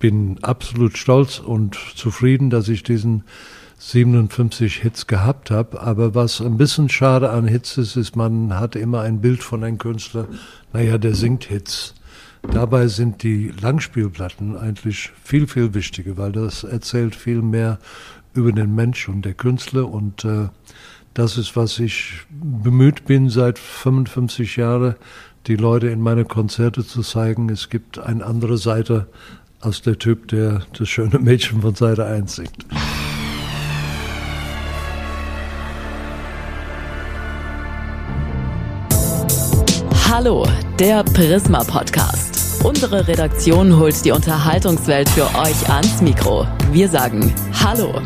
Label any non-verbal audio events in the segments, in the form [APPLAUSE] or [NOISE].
bin absolut stolz und zufrieden, dass ich diesen 57 Hits gehabt habe. Aber was ein bisschen schade an Hits ist, ist, man hat immer ein Bild von einem Künstler, naja, der singt Hits. Dabei sind die Langspielplatten eigentlich viel, viel wichtiger, weil das erzählt viel mehr über den Mensch und der Künstler und äh, das ist, was ich bemüht bin seit 55 Jahren, die Leute in meine Konzerte zu zeigen. Es gibt eine andere Seite als der Typ, der das schöne Mädchen von Seite 1 singt. Hallo, der Prisma Podcast. Unsere Redaktion holt die Unterhaltungswelt für euch ans Mikro. Wir sagen Hallo.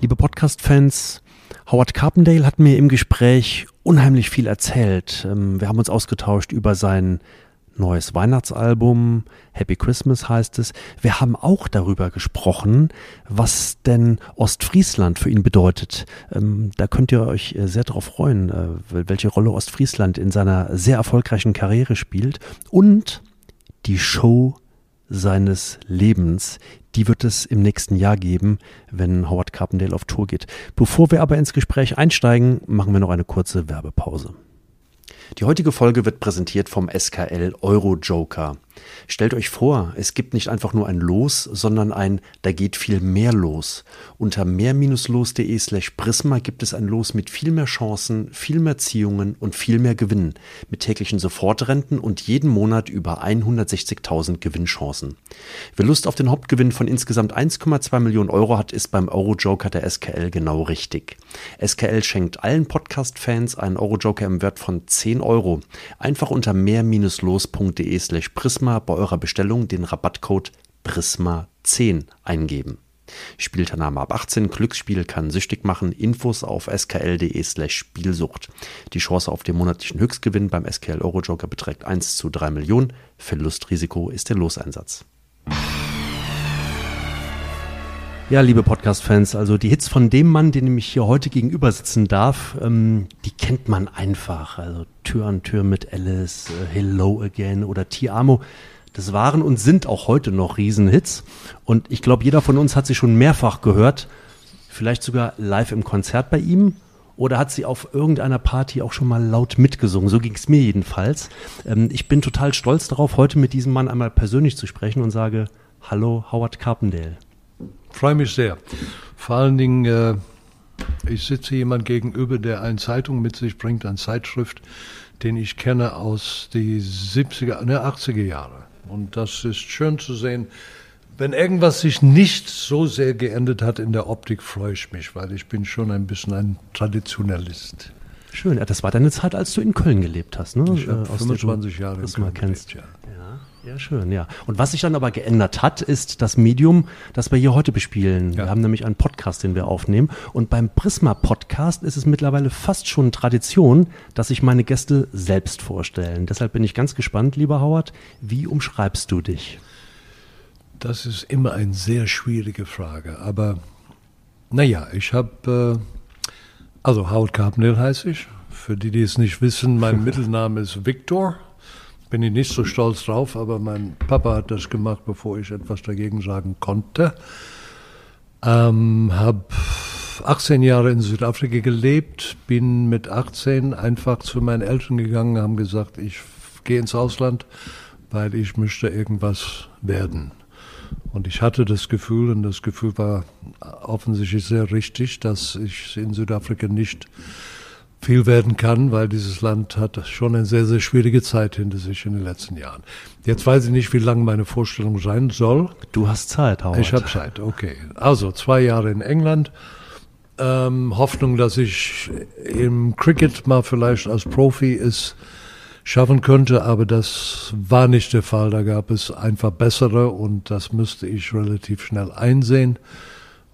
Liebe Podcast-Fans, Howard Carpendale hat mir im Gespräch unheimlich viel erzählt. Ähm, wir haben uns ausgetauscht über sein neues Weihnachtsalbum, Happy Christmas heißt es. Wir haben auch darüber gesprochen, was denn Ostfriesland für ihn bedeutet. Ähm, da könnt ihr euch äh, sehr darauf freuen, äh, welche Rolle Ostfriesland in seiner sehr erfolgreichen Karriere spielt. Und die Show seines Lebens, die wird es im nächsten Jahr geben, wenn Howard Carpendale auf Tour geht. Bevor wir aber ins Gespräch einsteigen, machen wir noch eine kurze Werbepause. Die heutige Folge wird präsentiert vom SKL Euro Joker. Stellt euch vor, es gibt nicht einfach nur ein Los, sondern ein Da geht viel mehr los. Unter mehr-los.de slash Prisma gibt es ein Los mit viel mehr Chancen, viel mehr Ziehungen und viel mehr Gewinnen. Mit täglichen Sofortrenten und jeden Monat über 160.000 Gewinnchancen. Wer Lust auf den Hauptgewinn von insgesamt 1,2 Millionen Euro hat, ist beim Euro-Joker der SKL genau richtig. SKL schenkt allen Podcast-Fans einen Euro-Joker im Wert von 10 Euro. Einfach unter mehr-los.de slash Prisma bei eurer Bestellung den Rabattcode Prisma10 eingeben. Spielteilnahme ab 18, Glücksspiel kann süchtig machen. Infos auf skl.de slash Spielsucht. Die Chance auf den monatlichen Höchstgewinn beim SKL Eurojoker beträgt 1 zu 3 Millionen. Verlustrisiko ist der Loseinsatz. Ja, liebe Podcast-Fans, also die Hits von dem Mann, den ich hier heute gegenüber sitzen darf, ähm, die kennt man einfach. Also Tür an Tür mit Alice, äh, Hello Again oder Ti Amo. Das waren und sind auch heute noch Riesenhits. Und ich glaube, jeder von uns hat sie schon mehrfach gehört. Vielleicht sogar live im Konzert bei ihm. Oder hat sie auf irgendeiner Party auch schon mal laut mitgesungen? So ging es mir jedenfalls. Ähm, ich bin total stolz darauf, heute mit diesem Mann einmal persönlich zu sprechen und sage Hallo, Howard Carpendale freue mich sehr. Vor allen Dingen, äh, ich sitze jemand gegenüber, der eine Zeitung mit sich bringt, eine Zeitschrift, den ich kenne aus die 70er, ne, 80er Jahre. Und das ist schön zu sehen. Wenn irgendwas sich nicht so sehr geändert hat in der Optik, freue ich mich, weil ich bin schon ein bisschen ein Traditionalist. Schön, das war deine Zeit, als du in Köln gelebt hast, ne? Ich habe 25 Jahre in Köln kennst. Gelebt, ja. Ja, schön, ja. Und was sich dann aber geändert hat, ist das Medium, das wir hier heute bespielen. Ja. Wir haben nämlich einen Podcast, den wir aufnehmen. Und beim Prisma-Podcast ist es mittlerweile fast schon Tradition, dass sich meine Gäste selbst vorstellen. Deshalb bin ich ganz gespannt, lieber Howard, wie umschreibst du dich? Das ist immer eine sehr schwierige Frage. Aber naja, ich habe, äh, also Howard Carpendale heiße ich. Für die, die es nicht wissen, mein [LAUGHS] Mittelname ist Victor bin ich nicht so stolz drauf, aber mein Papa hat das gemacht, bevor ich etwas dagegen sagen konnte. Ähm, habe 18 Jahre in Südafrika gelebt, bin mit 18 einfach zu meinen Eltern gegangen, haben gesagt, ich gehe ins Ausland, weil ich möchte irgendwas werden. Und ich hatte das Gefühl, und das Gefühl war offensichtlich sehr richtig, dass ich in Südafrika nicht viel werden kann, weil dieses Land hat schon eine sehr, sehr schwierige Zeit hinter sich in den letzten Jahren. Jetzt weiß ich nicht, wie lang meine Vorstellung sein soll. Du hast Zeit, Howard. Ich habe Zeit, okay. Also zwei Jahre in England. Ähm, Hoffnung, dass ich im Cricket mal vielleicht als Profi es schaffen könnte, aber das war nicht der Fall. Da gab es einfach bessere und das müsste ich relativ schnell einsehen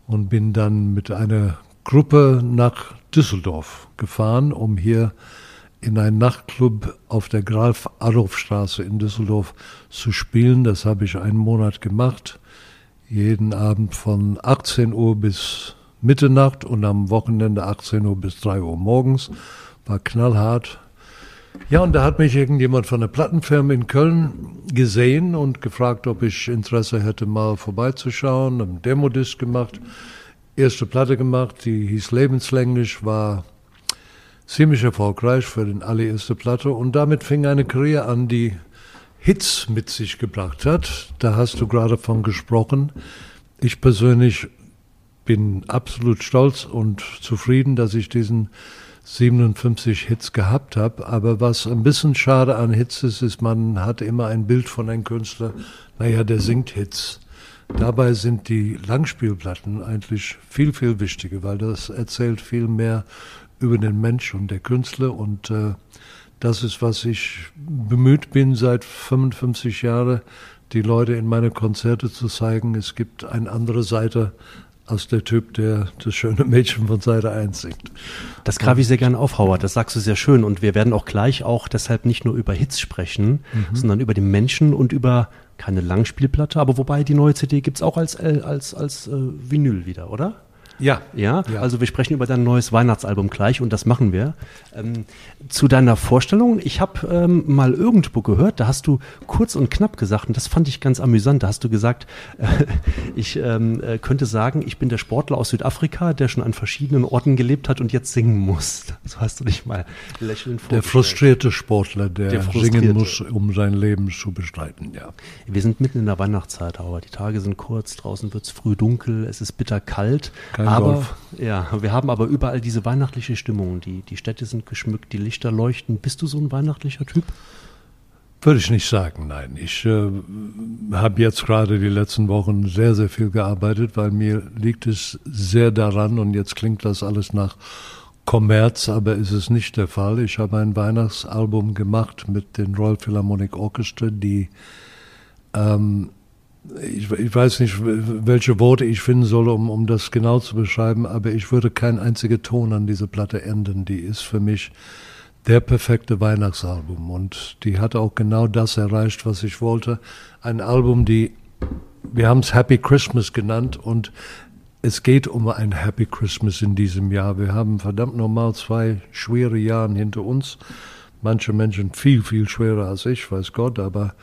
und bin dann mit einer Gruppe nach Düsseldorf gefahren, um hier in einen Nachtclub auf der Graf-Adolf-Straße in Düsseldorf zu spielen. Das habe ich einen Monat gemacht. Jeden Abend von 18 Uhr bis Mitternacht und am Wochenende 18 Uhr bis 3 Uhr morgens. War knallhart. Ja, und da hat mich irgendjemand von der Plattenfirma in Köln gesehen und gefragt, ob ich Interesse hätte, mal vorbeizuschauen. Einen Demodisc gemacht erste Platte gemacht, die hieß Lebenslänglich, war ziemlich erfolgreich für den allererste Platte und damit fing eine Karriere an, die Hits mit sich gebracht hat. Da hast du gerade von gesprochen. Ich persönlich bin absolut stolz und zufrieden, dass ich diesen 57 Hits gehabt habe. Aber was ein bisschen schade an Hits ist, ist, man hat immer ein Bild von einem Künstler, naja, der singt Hits. Dabei sind die Langspielplatten eigentlich viel, viel wichtiger, weil das erzählt viel mehr über den Mensch und der Künstler und äh, das ist, was ich bemüht bin seit 55 Jahren, die Leute in meine Konzerte zu zeigen. Es gibt eine andere Seite als der Typ, der das schöne Mädchen von Seite 1 singt. Das greife ich sehr gerne auf, Howard. Das sagst du sehr schön. Und wir werden auch gleich auch deshalb nicht nur über Hits sprechen, mhm. sondern über den Menschen und über keine Langspielplatte, aber wobei die neue CD gibt's auch als, äh, als, als äh, Vinyl wieder, oder? Ja. ja. Ja, also wir sprechen über dein neues Weihnachtsalbum gleich und das machen wir. Ähm, zu deiner Vorstellung, ich habe ähm, mal irgendwo gehört, da hast du kurz und knapp gesagt, und das fand ich ganz amüsant, da hast du gesagt, äh, [LAUGHS] ich ähm, äh, könnte sagen, ich bin der Sportler aus Südafrika, der schon an verschiedenen Orten gelebt hat und jetzt singen muss. [LAUGHS] So hast du dich mal lächelnd vorgestellt. Der frustrierte Sportler, der, der frustrierte. singen muss, um sein Leben zu bestreiten, ja. Wir sind mitten in der Weihnachtszeit, aber die Tage sind kurz, draußen wird's früh dunkel, es ist bitter kalt. Kein kein aber, Golf. Ja, wir haben aber überall diese weihnachtliche Stimmung. Die, die Städte sind geschmückt, die Lichter leuchten. Bist du so ein weihnachtlicher Typ? Würde ich nicht sagen, nein. Ich äh, habe jetzt gerade die letzten Wochen sehr, sehr viel gearbeitet, weil mir liegt es sehr daran und jetzt klingt das alles nach Kommerz, aber ist es nicht der Fall. Ich habe ein Weihnachtsalbum gemacht mit den Royal Philharmonic Orchestra, die ähm, ich, ich, weiß nicht, welche Worte ich finden soll, um, um das genau zu beschreiben, aber ich würde kein einziger Ton an diese Platte enden. Die ist für mich der perfekte Weihnachtsalbum und die hat auch genau das erreicht, was ich wollte. Ein Album, die, wir haben es Happy Christmas genannt und es geht um ein Happy Christmas in diesem Jahr. Wir haben verdammt normal zwei schwere Jahre hinter uns. Manche Menschen viel, viel schwerer als ich, weiß Gott, aber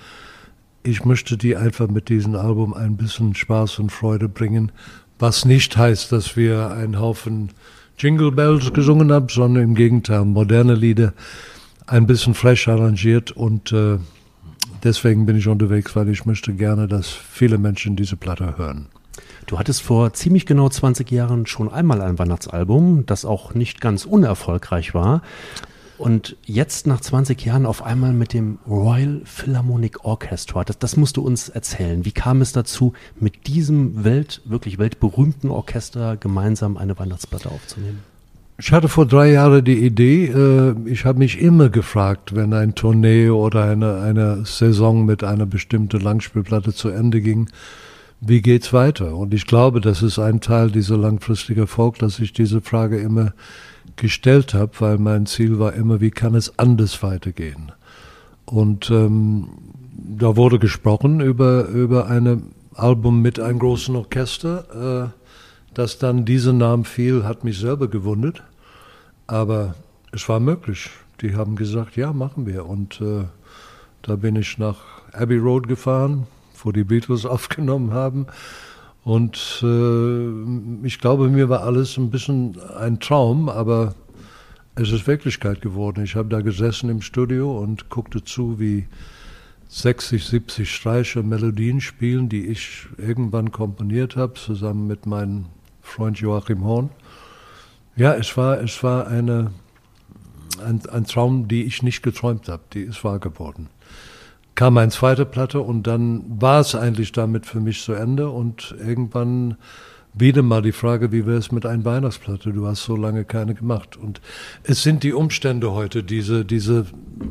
ich möchte die einfach mit diesem Album ein bisschen Spaß und Freude bringen, was nicht heißt, dass wir einen Haufen Jingle Bells gesungen haben, sondern im Gegenteil, moderne Lieder, ein bisschen fresh arrangiert und äh, deswegen bin ich unterwegs, weil ich möchte gerne, dass viele Menschen diese Platte hören. Du hattest vor ziemlich genau 20 Jahren schon einmal ein Weihnachtsalbum, das auch nicht ganz unerfolgreich war. Und jetzt nach 20 Jahren auf einmal mit dem Royal Philharmonic Orchestra. Das, das musst du uns erzählen. Wie kam es dazu, mit diesem Welt, wirklich weltberühmten Orchester gemeinsam eine Weihnachtsplatte aufzunehmen? Ich hatte vor drei Jahren die Idee, äh, ich habe mich immer gefragt, wenn ein Tournee oder eine, eine Saison mit einer bestimmten Langspielplatte zu Ende ging, wie geht's weiter? Und ich glaube, das ist ein Teil dieser langfristigen Erfolg, dass ich diese Frage immer gestellt habe, weil mein Ziel war immer, wie kann es anders weitergehen? Und ähm, da wurde gesprochen über, über ein Album mit einem großen Orchester. Äh, dass dann dieser Name fiel, hat mich selber gewundert. Aber es war möglich. Die haben gesagt, ja, machen wir. Und äh, da bin ich nach Abbey Road gefahren, wo die Beatles [LAUGHS] aufgenommen haben. Und äh, ich glaube, mir war alles ein bisschen ein Traum, aber es ist Wirklichkeit geworden. Ich habe da gesessen im Studio und guckte zu, wie 60, 70 Streicher Melodien spielen, die ich irgendwann komponiert habe, zusammen mit meinem Freund Joachim Horn. Ja, es war, es war eine, ein, ein Traum, die ich nicht geträumt habe, die ist wahr geworden. Kam eine zweite Platte und dann war es eigentlich damit für mich zu Ende und irgendwann wieder mal die Frage, wie wäre es mit einer Weihnachtsplatte? Du hast so lange keine gemacht. Und es sind die Umstände heute, diese, diese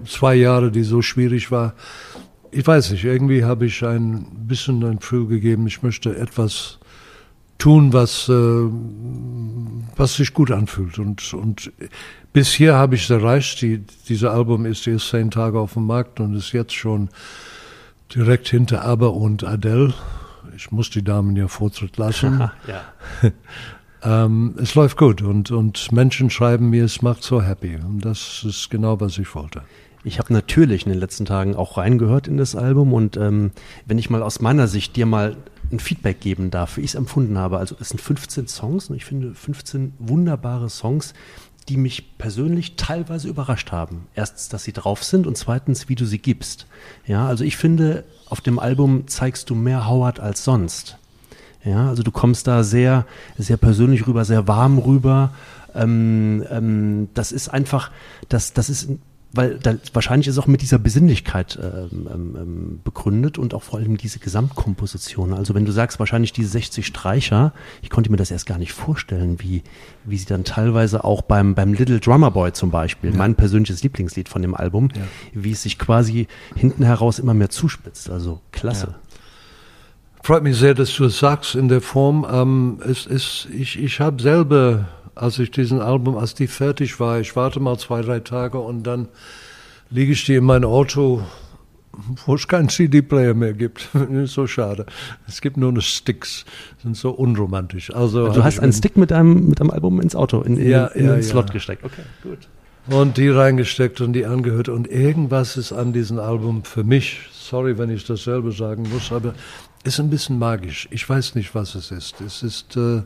zwei Jahre, die so schwierig war. Ich weiß nicht, irgendwie habe ich ein bisschen ein Gefühl gegeben, ich möchte etwas tun, was, äh, was sich gut anfühlt. Und, und bis hier habe ich es erreicht. Die, dieses Album ist erst zehn Tage auf dem Markt und ist jetzt schon direkt hinter ABBA und Adele. Ich muss die Damen ja Vortritt lassen. [LAUGHS] ja. [LAUGHS] ähm, es läuft gut und, und Menschen schreiben mir, es macht so happy. Und das ist genau, was ich wollte. Ich habe natürlich in den letzten Tagen auch reingehört in das Album und ähm, wenn ich mal aus meiner Sicht dir mal ein Feedback geben darf, wie ich es empfunden habe. Also es sind 15 Songs und ich finde 15 wunderbare Songs, die mich persönlich teilweise überrascht haben. Erstens, dass sie drauf sind und zweitens, wie du sie gibst. Ja, also ich finde, auf dem Album zeigst du mehr Howard als sonst. Ja, also du kommst da sehr, sehr persönlich rüber, sehr warm rüber. Ähm, ähm, das ist einfach, das, das ist weil da, wahrscheinlich ist auch mit dieser Besinnlichkeit ähm, ähm, ähm, begründet und auch vor allem diese Gesamtkomposition. Also wenn du sagst, wahrscheinlich diese 60 Streicher, ich konnte mir das erst gar nicht vorstellen, wie, wie sie dann teilweise auch beim, beim Little Drummer Boy zum Beispiel, ja. mein persönliches Lieblingslied von dem Album, ja. wie es sich quasi hinten heraus immer mehr zuspitzt. Also klasse. Ja. Freut mich sehr, dass du es sagst in der Form. Ähm, es ist, ich, ich habe selber als ich diesen Album, als die fertig war, ich warte mal zwei, drei Tage und dann liege ich die in mein Auto, wo es keinen CD-Player mehr gibt. [LAUGHS] so schade. Es gibt nur noch Sticks. Sind so unromantisch. Also, also du hast einen Stick mit einem, mit einem Album ins Auto, in, in, ja, in ja, den Slot ja. gesteckt. Okay, gut. Und die reingesteckt und die angehört. Und irgendwas ist an diesem Album für mich, sorry, wenn ich dasselbe sagen muss, aber ist ein bisschen magisch. Ich weiß nicht, was es ist. Es ist, äh,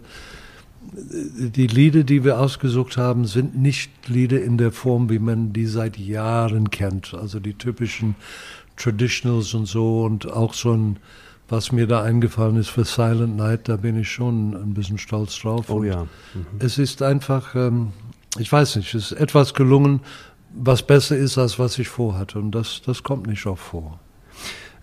die Lieder, die wir ausgesucht haben, sind nicht Lieder in der Form, wie man die seit Jahren kennt. Also die typischen Traditionals und so und auch so ein, was mir da eingefallen ist für Silent Night, da bin ich schon ein bisschen stolz drauf. Oh ja. Mhm. Es ist einfach, ähm, ich weiß nicht, es ist etwas gelungen, was besser ist, als was ich vorhatte. Und das, das kommt nicht oft vor.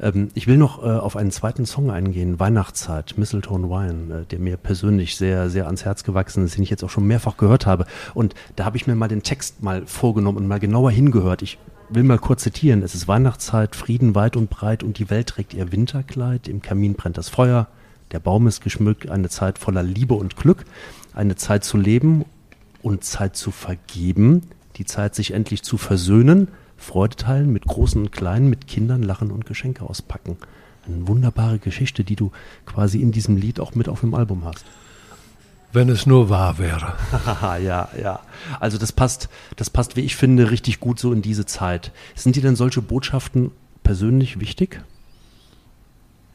Ähm, ich will noch äh, auf einen zweiten Song eingehen, Weihnachtszeit, Mistletoe Wine, äh, der mir persönlich sehr, sehr ans Herz gewachsen ist, den ich jetzt auch schon mehrfach gehört habe. Und da habe ich mir mal den Text mal vorgenommen und mal genauer hingehört. Ich will mal kurz zitieren. Es ist Weihnachtszeit, Frieden weit und breit und die Welt trägt ihr Winterkleid. Im Kamin brennt das Feuer, der Baum ist geschmückt, eine Zeit voller Liebe und Glück, eine Zeit zu leben und Zeit zu vergeben, die Zeit sich endlich zu versöhnen, Freude teilen mit Großen und Kleinen, mit Kindern lachen und Geschenke auspacken. Eine wunderbare Geschichte, die du quasi in diesem Lied auch mit auf dem Album hast. Wenn es nur wahr wäre. [LAUGHS] ja, ja. Also das passt, das passt, wie ich finde, richtig gut so in diese Zeit. Sind dir denn solche Botschaften persönlich wichtig?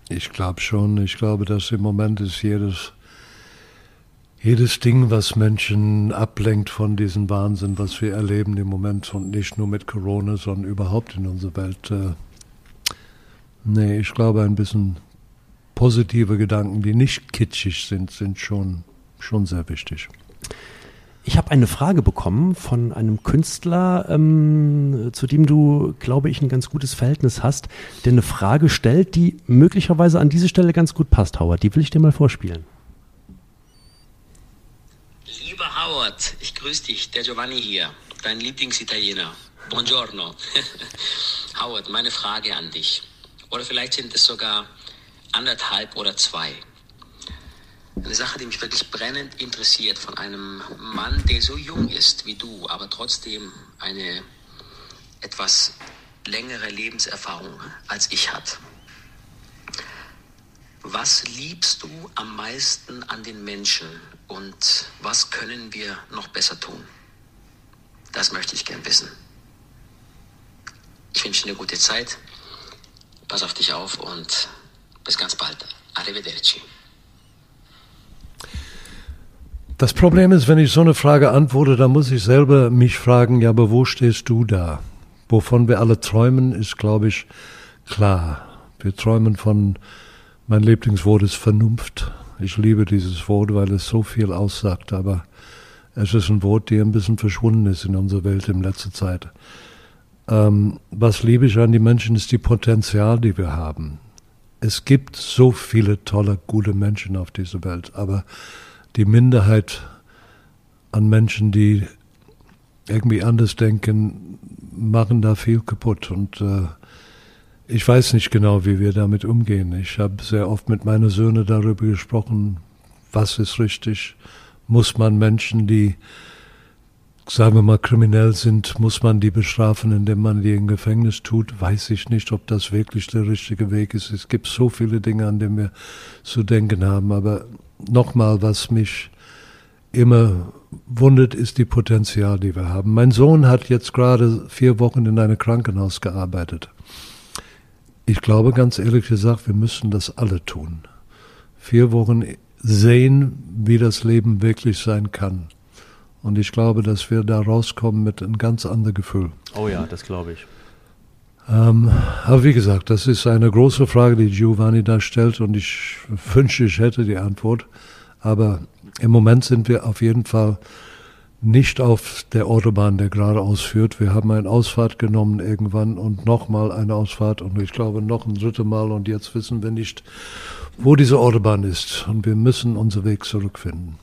Ich glaube schon. Ich glaube, dass im Moment ist jedes jedes Ding, was Menschen ablenkt von diesem Wahnsinn, was wir erleben im Moment und nicht nur mit Corona, sondern überhaupt in unserer Welt. Äh, nee, ich glaube, ein bisschen positive Gedanken, die nicht kitschig sind, sind schon, schon sehr wichtig. Ich habe eine Frage bekommen von einem Künstler, ähm, zu dem du, glaube ich, ein ganz gutes Verhältnis hast, der eine Frage stellt, die möglicherweise an diese Stelle ganz gut passt, Howard. Die will ich dir mal vorspielen. Howard, ich grüße dich, der Giovanni hier, dein Lieblingsitaliener. Buongiorno. [LAUGHS] Howard, meine Frage an dich. Oder vielleicht sind es sogar anderthalb oder zwei. Eine Sache, die mich wirklich brennend interessiert von einem Mann, der so jung ist wie du, aber trotzdem eine etwas längere Lebenserfahrung als ich hat. Was liebst du am meisten an den Menschen und was können wir noch besser tun? Das möchte ich gern wissen. Ich wünsche dir eine gute Zeit. Pass auf dich auf und bis ganz bald. Arrivederci. Das Problem ist, wenn ich so eine Frage antworte, dann muss ich selber mich fragen, ja, aber wo stehst du da? Wovon wir alle träumen, ist, glaube ich, klar. Wir träumen von, mein Lieblingswort ist Vernunft. Ich liebe dieses Wort, weil es so viel aussagt, aber Es ist ein Wort, der ein bisschen verschwunden ist in unserer Welt in letzter Zeit. Ähm, was liebe ich an die Menschen, ist die Potenzial, die wir haben. Es gibt so viele tolle, gute Menschen auf dieser Welt, aber die Minderheit an Menschen, die irgendwie anders denken, machen da viel kaputt. Und äh, ich weiß nicht genau, wie wir damit umgehen. Ich habe sehr oft mit meinen Söhnen darüber gesprochen, was ist richtig. Muss man Menschen, die, sagen wir mal, kriminell sind, muss man die bestrafen, indem man die im Gefängnis tut? Weiß ich nicht, ob das wirklich der richtige Weg ist. Es gibt so viele Dinge, an denen wir zu denken haben. Aber nochmal, was mich immer wundert, ist die Potenzial, die wir haben. Mein Sohn hat jetzt gerade vier Wochen in einem Krankenhaus gearbeitet. Ich glaube ganz ehrlich gesagt, wir müssen das alle tun. Vier Wochen sehen, wie das Leben wirklich sein kann. Und ich glaube, dass wir da rauskommen mit einem ganz anderen Gefühl. Oh ja, das glaube ich. Ähm, aber wie gesagt, das ist eine große Frage, die Giovanni da stellt und ich wünsche, ich hätte die Antwort. Aber im Moment sind wir auf jeden Fall nicht auf der Autobahn, der geradeaus führt. Wir haben eine Ausfahrt genommen irgendwann und nochmal eine Ausfahrt und ich glaube noch ein drittes Mal und jetzt wissen wir nicht, wo diese Autobahn ist und wir müssen unseren Weg zurückfinden.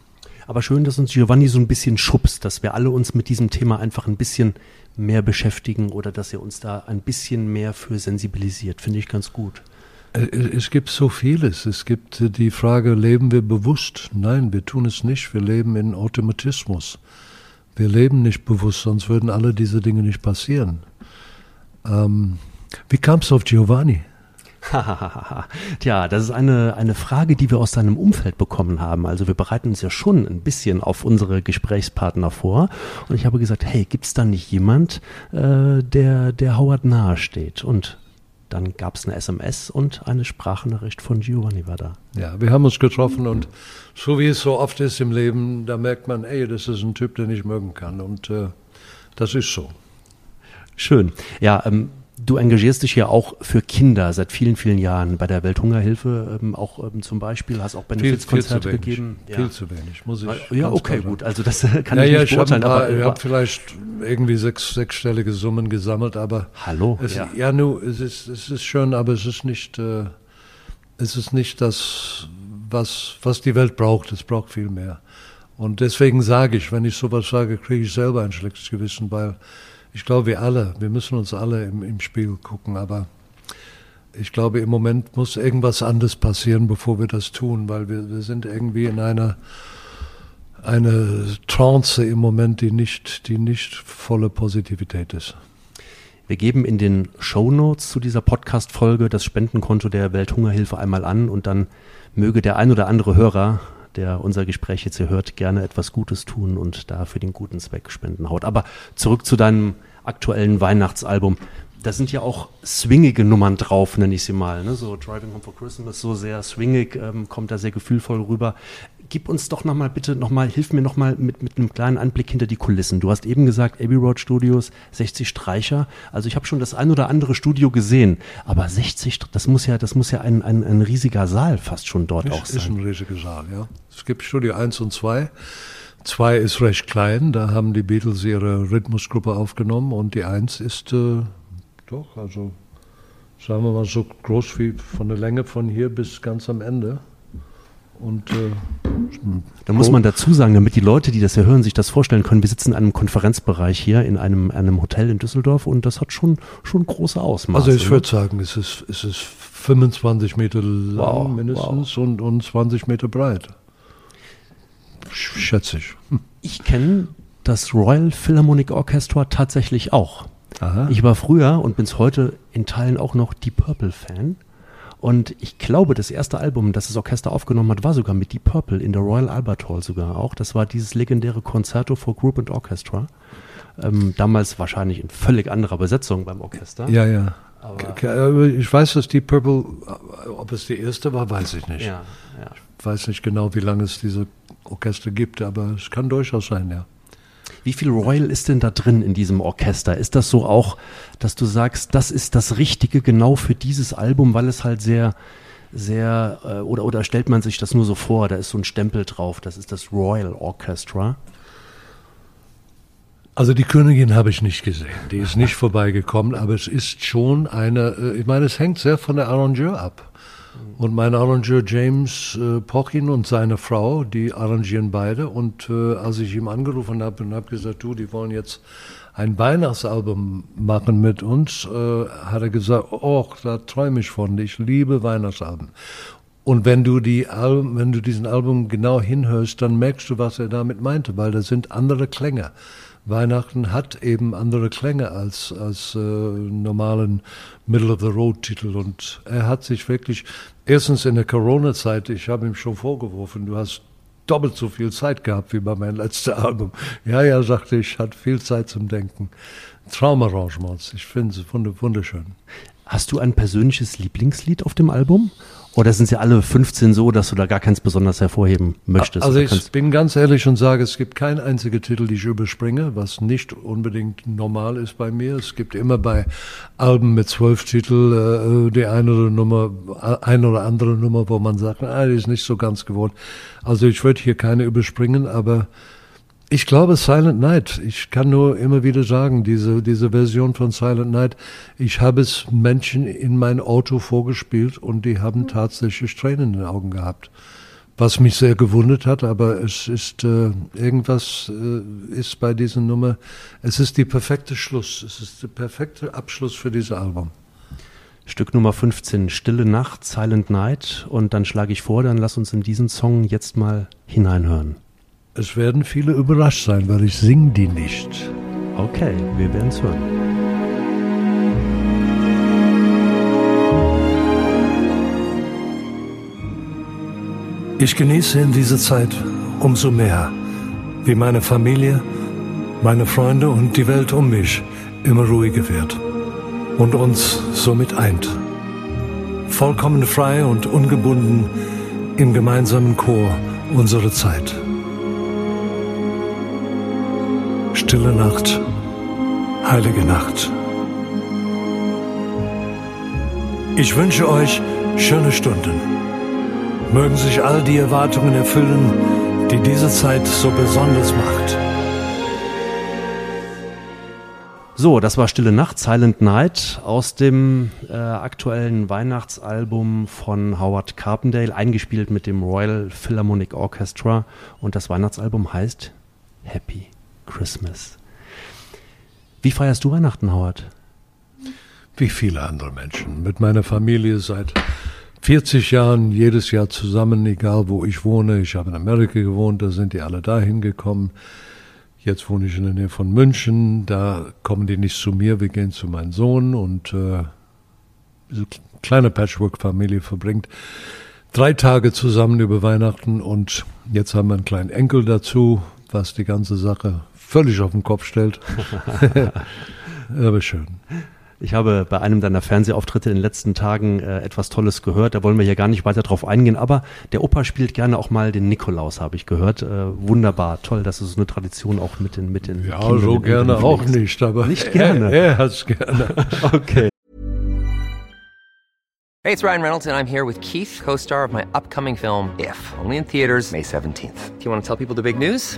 Aber schön, dass uns Giovanni so ein bisschen schubst, dass wir alle uns mit diesem Thema einfach ein bisschen mehr beschäftigen oder dass er uns da ein bisschen mehr für sensibilisiert. Finde ich ganz gut. Äh, es gibt so vieles. Es gibt äh, die Frage, leben wir bewusst? Nein, wir tun es nicht. Wir leben in Automatismus. Wir leben nicht bewusst, sonst würden alle diese Dinge nicht passieren. Ähm, wie kam es auf Giovanni? [LAUGHS] Tja, das ist eine, eine Frage, die wir aus seinem Umfeld bekommen haben. Also wir bereiten uns ja schon ein bisschen auf unsere Gesprächspartner vor. Und ich habe gesagt, hey, gibt es da nicht jemand, äh, der, der Howard nahesteht? Und dann gab es eine SMS und eine Sprachnachricht von Giovanni war da. Ja, wir haben uns getroffen und so wie es so oft ist im Leben, da merkt man, ey, das ist ein Typ, den ich mögen kann. Und äh, das ist so. Schön. Ja, ähm, Du engagierst dich ja auch für Kinder seit vielen, vielen Jahren bei der Welthungerhilfe, ähm, auch ähm, zum Beispiel, hast auch Benefizkonzerte gegeben. Ja. Viel zu wenig, muss ich. Ja, okay, gut. Also das kann ja, ich ja, nicht ich beurteilen. Hab aber, ich habe vielleicht irgendwie sechs, sechsstellige Summen gesammelt, aber Hallo. Es, ja, ja nu, es ist, es ist schön, aber es ist nicht, äh, es ist nicht das, was, was die Welt braucht. Es braucht viel mehr. Und deswegen sage ich, wenn ich sowas sage, kriege ich selber ein schlechtes Gewissen, weil ich glaube, wir alle, wir müssen uns alle im, im Spiel gucken, aber ich glaube, im Moment muss irgendwas anderes passieren, bevor wir das tun, weil wir, wir sind irgendwie in einer eine Trance im Moment, die nicht, die nicht volle Positivität ist. Wir geben in den Show Notes zu dieser Podcast-Folge das Spendenkonto der Welthungerhilfe einmal an und dann möge der ein oder andere Hörer, der unser Gespräch jetzt hier hört, gerne etwas Gutes tun und da für den guten Zweck spenden haut. Aber zurück zu deinem aktuellen Weihnachtsalbum. Da sind ja auch swingige Nummern drauf, nenne ich sie mal. Ne? So Driving Home for Christmas, so sehr swingig, ähm, kommt da sehr gefühlvoll rüber gib uns doch nochmal bitte nochmal, hilf mir nochmal mit, mit einem kleinen Anblick hinter die Kulissen. Du hast eben gesagt, Abbey Road Studios, 60 Streicher. Also ich habe schon das ein oder andere Studio gesehen, aber 60, das muss ja, das muss ja ein, ein, ein riesiger Saal fast schon dort ist, auch sein. Ist ein riesiger Saal, ja. Es gibt Studio 1 und 2. 2 ist recht klein, da haben die Beatles ihre Rhythmusgruppe aufgenommen und die 1 ist äh, doch, also sagen wir mal so groß wie von der Länge von hier bis ganz am Ende. Und äh, da muss man dazu sagen, damit die Leute, die das ja hören, sich das vorstellen können, wir sitzen in einem Konferenzbereich hier in einem, einem Hotel in Düsseldorf und das hat schon, schon große Ausmaße. Also ich würde sagen, es ist, es ist 25 Meter lang Wow, mindestens Und, und 20 Meter breit. Sch- Schätze ich. Hm. Ich kenne das Royal Philharmonic Orchestra tatsächlich auch. Aha. Ich war früher und bin's heute in Teilen auch noch Deep Purple Fan. Und ich glaube, das erste Album, das das Orchester aufgenommen hat, war sogar mit Deep Purple in der Royal Albert Hall sogar auch. Das war dieses legendäre Concerto for Group and Orchestra. Ähm, damals wahrscheinlich in völlig anderer Besetzung beim Orchester. Ja, ja. Aber- aber Ich weiß, dass Deep Purple, äh, ob es die erste war, weiß ich nicht. ja, ja. Ich weiß nicht genau, wie lange es diese Orchester gibt, aber es kann durchaus sein, ja. Wie viel Royal ist denn da drin in diesem Orchester? Ist das so auch, dass du sagst, das ist das Richtige genau für dieses Album, weil es halt sehr, sehr, äh, oder, oder stellt man sich das nur so vor, da ist so ein Stempel drauf, das ist das Royal Orchestra? Also die Königin habe ich nicht gesehen. Die ist nicht vorbeigekommen, aber es ist schon eine, äh, ich meine, es hängt sehr von der Arrangeur ab. Und mein Arrangeur James äh, Pochin und seine Frau, die arrangieren beide. Und äh, als ich ihm angerufen habe und habe gesagt, du, die wollen jetzt ein Weihnachtsalbum machen mit uns, äh, hat er gesagt, oh, da träume ich von, ich liebe Weihnachtsalben. Und wenn du die Al wenn du diesen Album genau hinhörst, dann merkst du, was er damit meinte, weil da sind andere Klänge. Weihnachten hat eben andere Klänge als, als äh, normalen Middle-of-the-Road-Titel. Und er hat sich wirklich, erstens in der Corona-Zeit, ich habe ihm schon vorgeworfen, du hast doppelt so viel Zeit gehabt wie bei meinem letzten [LAUGHS] Album. Ja, ja, sagte ich, hat viel Zeit zum Denken. Traumarrangements, ich finde es wunderschön. Hast du ein persönliches Lieblingslied auf dem Album? Oder sind sie alle 15 so, dass du da gar keins besonders hervorheben möchtest? Also ich bin ganz ehrlich und sage, es gibt keinen einzigen Titel, die ich überspringe, was nicht unbedingt normal ist bei mir. Es gibt immer bei Alben mit zwölf Titeln äh, die eine oder, Nummer, eine oder andere Nummer, wo man sagt, ah, die ist nicht so ganz geworden. Also ich würde hier keine überspringen, aber ich glaube Silent Night. Ich kann nur immer wieder sagen, diese, diese Version von Silent Night, ich habe es Menschen in mein Auto vorgespielt und die haben tatsächlich Tränen in den Augen gehabt. Was mich sehr gewundert hat, aber es ist äh, irgendwas äh, ist bei dieser Nummer, es ist die perfekte Schluss, es ist der perfekte Abschluss für dieses Album. Stück Nummer 15, Stille Nacht, Silent Night. Und dann schlage ich vor, dann lass uns in diesen Song jetzt mal hineinhören. Es werden viele überrascht sein, weil ich singe die nicht. Okay, wir werden es hören. Ich genieße in dieser Zeit umso mehr, wie meine Familie, meine Freunde und die Welt um mich immer ruhiger wird und uns somit eint. Vollkommen frei und ungebunden im gemeinsamen Chor unserer Zeit. Stille Nacht, heilige Nacht. Ich wünsche euch schöne Stunden. Mögen sich all die Erwartungen erfüllen, die diese Zeit so besonders macht. So, das war Stille Nacht, Silent Night aus dem äh, aktuellen Weihnachtsalbum von Howard Carpendale, eingespielt mit dem Royal Philharmonic Orchestra. Und das Weihnachtsalbum heißt Happy Christmas. Wie feierst du Weihnachten, Howard? Wie viele andere Menschen. Mit meiner Familie seit 40 Jahren jedes Jahr zusammen, egal wo ich wohne. Ich habe in Amerika gewohnt, da sind die alle dahin gekommen. Jetzt wohne ich in der Nähe von München, da kommen die nicht zu mir, wir gehen zu meinem Sohn und äh, diese kleine Patchwork-Familie verbringt drei Tage zusammen über Weihnachten und jetzt haben wir einen kleinen Enkel dazu, was die ganze Sache völlig auf den Kopf stellt. [LAUGHS] Aber schön. Ich habe bei einem deiner Fernsehauftritte in den letzten Tagen äh, etwas Tolles gehört. Da wollen wir hier gar nicht weiter drauf eingehen. Aber der Opa spielt gerne auch mal den Nikolaus, habe ich gehört. Äh, wunderbar, toll, dass es so eine Tradition auch mit den mit den Ja, Kindern so gerne auch nicht, aber nicht gerne. Er, er hat's gerne. [LAUGHS] okay. Hey, it's Ryan Reynolds, and I'm here with Keith, co-star of my upcoming film If, only in theaters May 17th. Do you want to tell people the big news?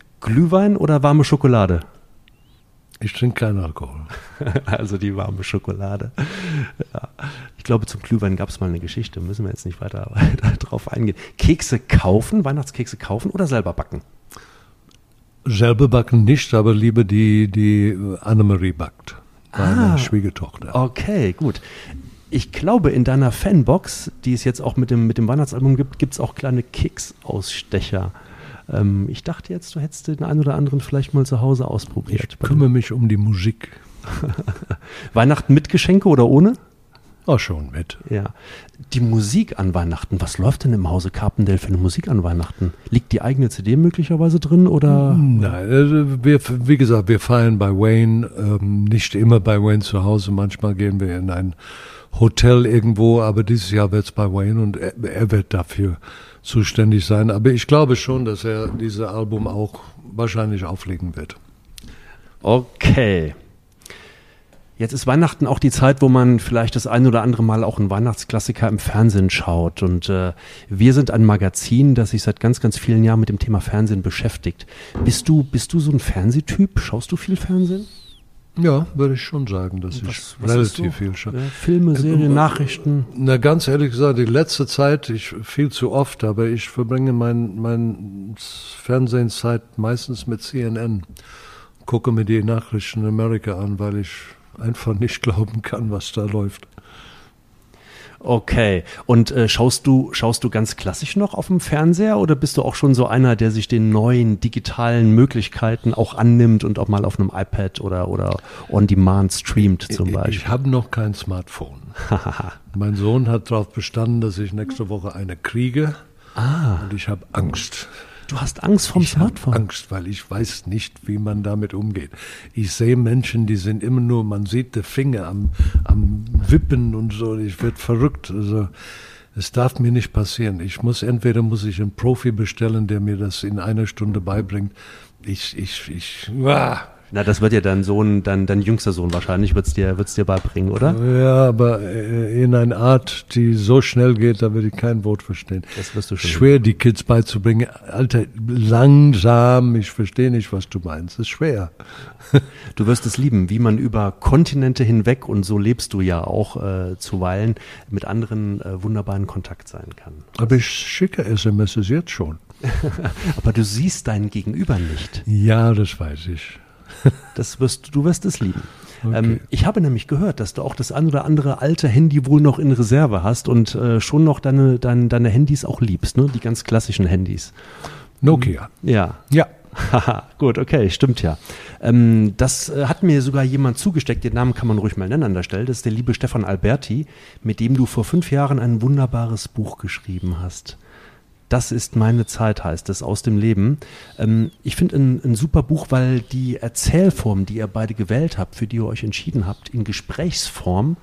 Glühwein oder warme Schokolade? Ich trinke keinen Alkohol. [LAUGHS] Also die warme Schokolade. Ja. Ich glaube, zum Glühwein gab es mal eine Geschichte. Müssen wir jetzt nicht weiter, [LAUGHS] weiter drauf eingehen. Kekse kaufen, Weihnachtskekse kaufen oder selber backen? Selber backen nicht, aber lieber die, die Annemarie backt. Meine Ah. Schwiegertochter. Okay, gut. Ich glaube, in deiner Fanbox, die es jetzt auch mit dem, mit dem Weihnachtsalbum gibt, gibt es auch kleine Keksausstecher. Ähm, ich dachte jetzt, du hättest den einen oder anderen vielleicht mal zu Hause ausprobiert. Ich kümmere mich um die Musik. [LAUGHS] Weihnachten mit Geschenke oder ohne? Auch schon mit. Ja. Die Musik an Weihnachten, was läuft denn im Hause Carpendale für eine Musik an Weihnachten? Liegt die eigene CD möglicherweise drin oder? Nein, also wir, wie gesagt, wir feiern bei Wayne, ähm, nicht immer bei Wayne zu Hause. Manchmal gehen wir in ein Hotel irgendwo, aber dieses Jahr wird es bei Wayne und er, er wird dafür zuständig sein. Aber ich glaube schon, dass er dieses Album auch wahrscheinlich auflegen wird. Okay. Jetzt ist Weihnachten auch die Zeit, wo man vielleicht das ein oder andere Mal auch einen Weihnachtsklassiker im Fernsehen schaut. Und äh, wir sind ein Magazin, das sich seit ganz, ganz vielen Jahren mit dem Thema Fernsehen beschäftigt. Bist du, bist du so ein Fernsehtyp? Schaust du viel Fernsehen? Ja, würde ich schon sagen, dass Was- ich was relativ viel schaue. Ja, Filme, Serien, Nachrichten. Na, ganz ehrlich gesagt, die letzte Zeit, ich viel zu oft, aber ich verbringe mein, mein Fernsehenzeit meistens mit CNN. Gucke mir die Nachrichten in Amerika an, weil ich einfach nicht [LAUGHS] glauben kann, was da läuft. Okay. Und äh, schaust du, schaust du ganz klassisch noch auf dem Fernseher oder bist du auch schon so einer, der sich den neuen digitalen Möglichkeiten auch annimmt und auch mal auf einem iPad oder, oder on demand streamt zum Ich, ich Beispiel? habe noch kein Smartphone. [LAUGHS] mein Sohn hat darauf bestanden, dass ich nächste Woche eine kriege. Ah. Und ich habe Angst. Du hast Angst vom Ich Smartphone. Angst, weil ich weiß nicht, wie man damit umgeht. Ich sehe Menschen, die sind immer nur, man sieht die Finger am, am Wippen und so. Ich werde verrückt. Also es darf mir nicht passieren. Ich muss entweder muss ich einen Profi bestellen, der mir das in einer Stunde beibringt. Ich, ich, ich. Ah. Na, das wird ja dein Sohn, dein, dein jüngster Sohn wahrscheinlich, wird's dir, wird's dir beibringen, oder? Ja, aber äh, in einer Art, die so schnell geht, da würde ich kein Wort verstehen. Das wirst du schon. Schwer, die Kids beizubringen. Alter, langsam, ich verstehe nicht, was du meinst. Das ist schwer. [LAUGHS] Du wirst es lieben, wie man über Kontinente hinweg, und so lebst du ja auch äh, zuweilen, mit anderen äh, wunderbar in Kontakt sein kann. Aber ich schicke SMS jetzt schon. [LAUGHS] Aber du siehst dein Gegenüber nicht. Ja, das weiß ich. Das wirst, du wirst es lieben. Ähm, ich habe nämlich gehört, dass du auch das ein oder andere alte Handy wohl noch in Reserve hast und äh, schon noch deine, deine, deine Handys auch liebst, ne? Die ganz klassischen Handys. Nokia. Ja. Ja. Haha, [LAUGHS] gut, okay, stimmt ja. Ähm, das äh, hat mir sogar jemand zugesteckt, den Namen kann man ruhig mal nennen an der Stelle. Das ist der liebe Stefan Alberti, mit dem du vor fünf Jahren ein wunderbares Buch geschrieben hast. Das ist meine Zeit, heißt es, aus dem Leben. Ähm, ich finde ein, ein super Buch, weil die Erzählform, die ihr beide gewählt habt, für die ihr euch entschieden habt, in Gesprächsform,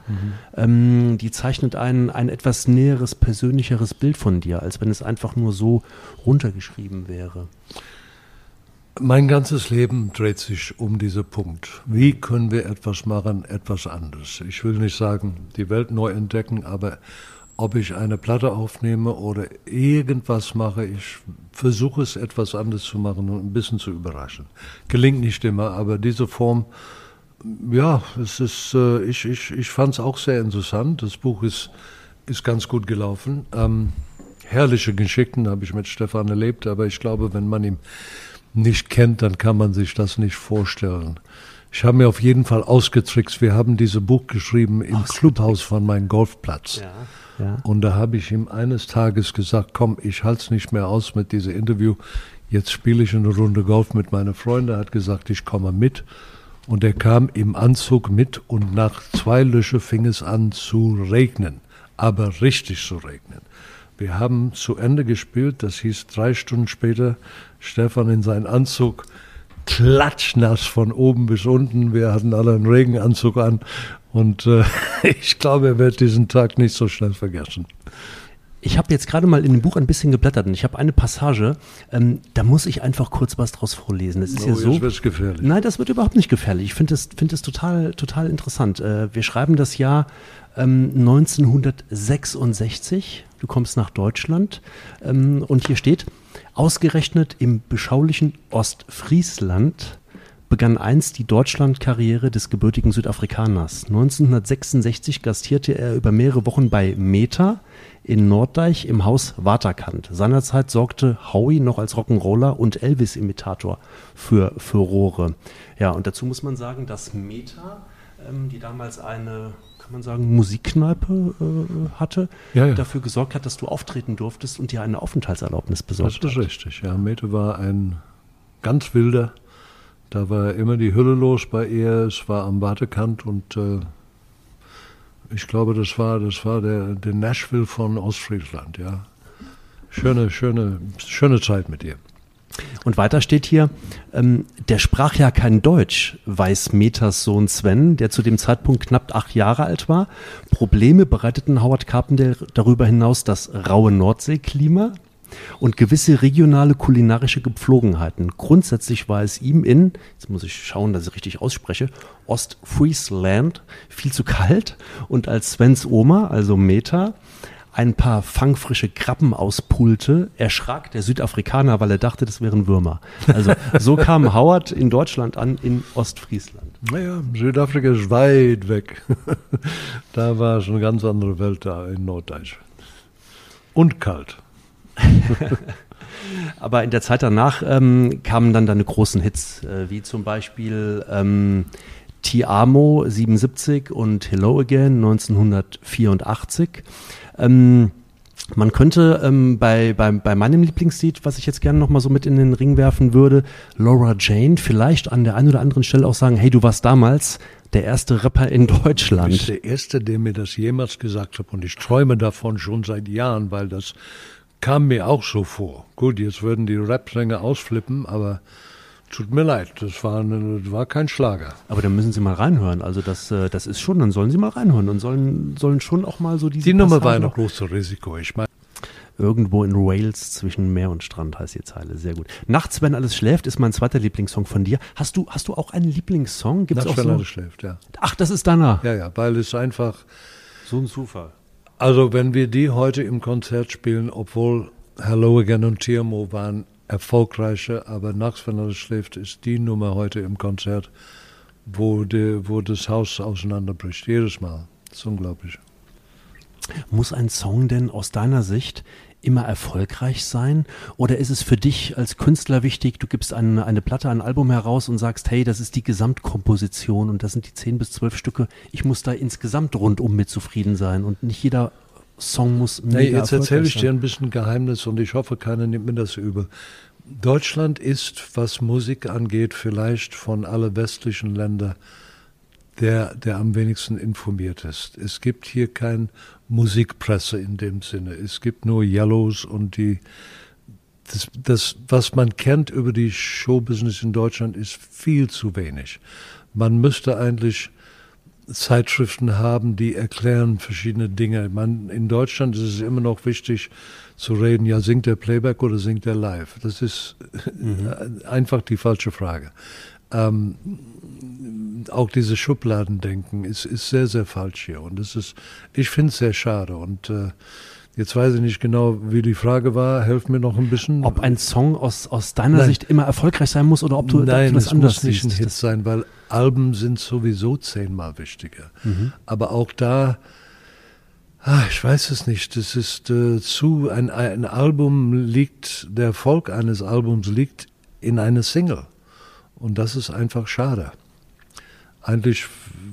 ähm, die zeichnet ein, ein etwas näheres, persönlicheres Bild von dir, als wenn es einfach nur so runtergeschrieben wäre. Mein ganzes Leben dreht sich um diesen Punkt. Wie können wir etwas machen, etwas anderes? Ich will nicht sagen, die Welt neu entdecken, aber ob ich eine Platte aufnehme oder irgendwas mache, ich versuche es etwas anderes zu machen und ein bisschen zu überraschen. Gelingt nicht immer, aber diese Form, ja, es ist, äh, ich, ich, ich fand es auch sehr interessant. Das Buch ist, ist ganz gut gelaufen. Ähm, herrliche Geschichten habe ich mit Stefan erlebt, aber ich glaube, wenn man ihn nicht kennt, dann kann man sich das nicht vorstellen. Ich habe mir auf jeden Fall ausgetrickst. Wir haben dieses Buch geschrieben im Clubhaus von meinem Golfplatz. Ja. Und da habe ich ihm eines Tages gesagt, komm, ich halte es nicht mehr aus mit diesem Interview. Jetzt spiele ich eine Runde Golf mit meinen Freunden. Er hat gesagt, ich komme mit. Und er kam im Anzug mit und nach zwei Löcher fing es an zu regnen. Aber richtig zu regnen. Wir haben zu Ende gespielt. Das hieß drei Stunden später, Stefan in seinen Anzug, klatschnass von oben bis unten. Wir hatten alle einen Regenanzug an. Und äh, [LAUGHS] ich glaube, er wird diesen Tag nicht so schnell vergessen. Ich habe jetzt gerade mal in dem Buch ein bisschen geblättert und ich habe eine Passage, ähm, da muss ich einfach kurz was draus vorlesen. Es ist ja Oh, so. jetzt wird's gefährlich. Nein, das wird überhaupt nicht gefährlich. Ich finde das, find das total, total interessant. Äh, wir schreiben das Jahr ähm, 1966. Du kommst nach Deutschland ähm, und hier steht, ausgerechnet im beschaulichen Ostfriesland begann einst die Deutschlandkarriere des gebürtigen Südafrikaners. 1966 gastierte er über mehrere Wochen bei Meta in Norddeich im Haus Waterkant. Seinerzeit sorgte Howie noch als Rock'n'Roller und Elvis-Imitator für Furore. Ja, und dazu muss man sagen, dass Meta, ähm, die damals eine, kann man sagen, Musikkneipe äh, hatte, Ja, ja. dafür gesorgt hat, dass du auftreten durftest und dir eine Aufenthaltserlaubnis Das besorgt ist hat. richtig. Ja, Mete war ein ganz wilder. Da war immer die Hülle los bei ihr. Es war am Wartekant und äh, Ich glaube, das war, das war der, der Nashville von Ostfriesland, ja. Schöne, schöne, schöne Zeit mit ihr. Und weiter steht hier, ähm, der sprach ja kein Deutsch, weiß Metas Sohn Sven, der zu dem Zeitpunkt knapp acht Jahre alt war. Probleme bereiteten Howard Carpendale darüber hinaus das raue Nordseeklima und gewisse regionale kulinarische Gepflogenheiten. Grundsätzlich war es ihm in, jetzt muss ich schauen, dass ich richtig ausspreche, Ostfriesland viel zu kalt und als Svens Oma, also Meta, ein paar fangfrische Krabben auspulte, erschrak der Südafrikaner, weil er dachte, das wären Würmer. Also so kam Howard in Deutschland an, in Ostfriesland. Naja, Südafrika ist weit weg. [LAUGHS] da war es eine ganz andere Welt da in Norddeutsch. Und kalt. [LAUGHS] Aber in der Zeit danach ähm, kamen dann deine großen Hits, äh, wie zum Beispiel ähm, Ti Amo 77 und Hello Again 1984. Ähm, man könnte ähm, bei, bei, bei meinem Lieblingslied, was ich jetzt gerne nochmal so mit in den Ring werfen würde, Laura Jane, vielleicht an der einen oder anderen Stelle auch sagen, hey, du warst damals der erste Rapper in Deutschland. Du bist der Erste, der mir das jemals gesagt hat und ich träume davon schon seit Jahren, weil das kam mir auch so vor. Gut, jetzt würden die Rap-Sänger ausflippen, aber Tut mir leid, das war, eine, war kein Schlager. Aber dann müssen Sie mal reinhören. Also das, äh, das ist schon, dann sollen Sie mal reinhören und sollen, sollen schon auch mal so diese. Die Nummer war ein großes Risiko. Ich meine. Irgendwo in Wales zwischen Meer und Strand heißt die Zeile. Sehr gut. Nachts, wenn alles schläft, ist mein zweiter Lieblingssong von dir. Hast du, hast du auch einen Lieblingssong? Gibt's Nachts, auch wenn so? alles schläft, ja. Ach, das ist deiner. Ja, ja, weil es einfach. So ein Zufall. Also, wenn wir die heute im Konzert spielen, obwohl Hello Again und Tiamo waren erfolgreiche, aber nachts, wenn er schläft, ist die Nummer heute im Konzert, wo, die, wo das Haus auseinanderbricht. Jedes Mal. Das ist unglaublich. Muss ein Song denn aus deiner Sicht immer erfolgreich sein? Oder ist es für dich als Künstler wichtig, du gibst eine, eine Platte, ein Album heraus und sagst, hey, das ist die Gesamtkomposition und das sind die zehn bis zwölf Stücke. Ich muss da insgesamt rundum mit zufrieden sein und nicht jeder Song muss mega nee, Jetzt erzähle ich dir ein bisschen Geheimnis und ich hoffe, keiner nimmt mir das übel. Deutschland ist, was Musik angeht, vielleicht von allen westlichen Ländern der, der am wenigsten informiert ist. Es gibt hier kein Musikpresse in dem Sinne. Es gibt nur Yellows und die, das, das, was man kennt über die Showbusiness in Deutschland, ist viel zu wenig. Man müsste eigentlich Zeitschriften haben, die erklären verschiedene Dinge. Man, in Deutschland ist es immer noch wichtig zu reden, ja, singt der Playback oder singt der live? Das ist mhm. einfach die falsche Frage. Ähm, auch dieses Schubladendenken ist, ist sehr, sehr falsch hier. Und das ist, ich finde es sehr schade. Und äh, Jetzt weiß ich nicht genau, wie die Frage war. Helf mir noch ein bisschen. Ob ein Song aus, aus deiner Nein. Sicht immer erfolgreich sein muss oder ob du Nein, etwas anderes Nein, es muss nicht ein Hit sein, weil Alben sind sowieso zehnmal wichtiger. Mhm. Aber auch da, ah, ich weiß es nicht, das ist äh, zu, ein, ein Album liegt, der Erfolg eines Albums liegt in einer Single. Und das ist einfach schade. Eigentlich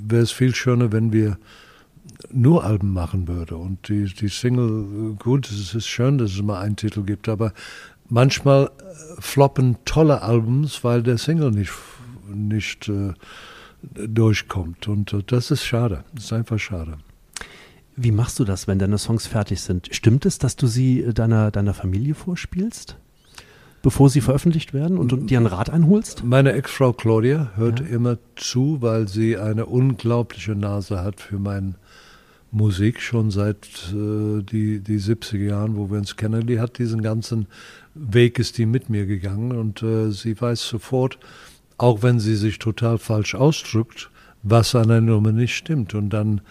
wäre es viel schöner, wenn wir nur Alben machen würde. Und die, die Single, gut, es ist schön, dass es mal einen Titel gibt, aber manchmal äh, floppen tolle Albums, weil der Single nicht, nicht äh, durchkommt. Und äh, das ist schade. Das ist einfach schade. Wie machst du das, wenn deine Songs fertig sind? Stimmt es, dass du sie äh, deiner, deiner Familie vorspielst? bevor sie veröffentlicht werden und, und dir einen Rat einholst? Meine Ex-Frau Claudia hört ja. immer zu, weil sie eine unglaubliche Nase hat für meinen Musik schon seit äh, die, die 70er Jahren, wo wir uns kennen. Die hat diesen ganzen Weg ist die mit mir gegangen und äh, sie weiß sofort, auch wenn sie sich total falsch ausdrückt, was an einer Nummer nicht stimmt. Und dann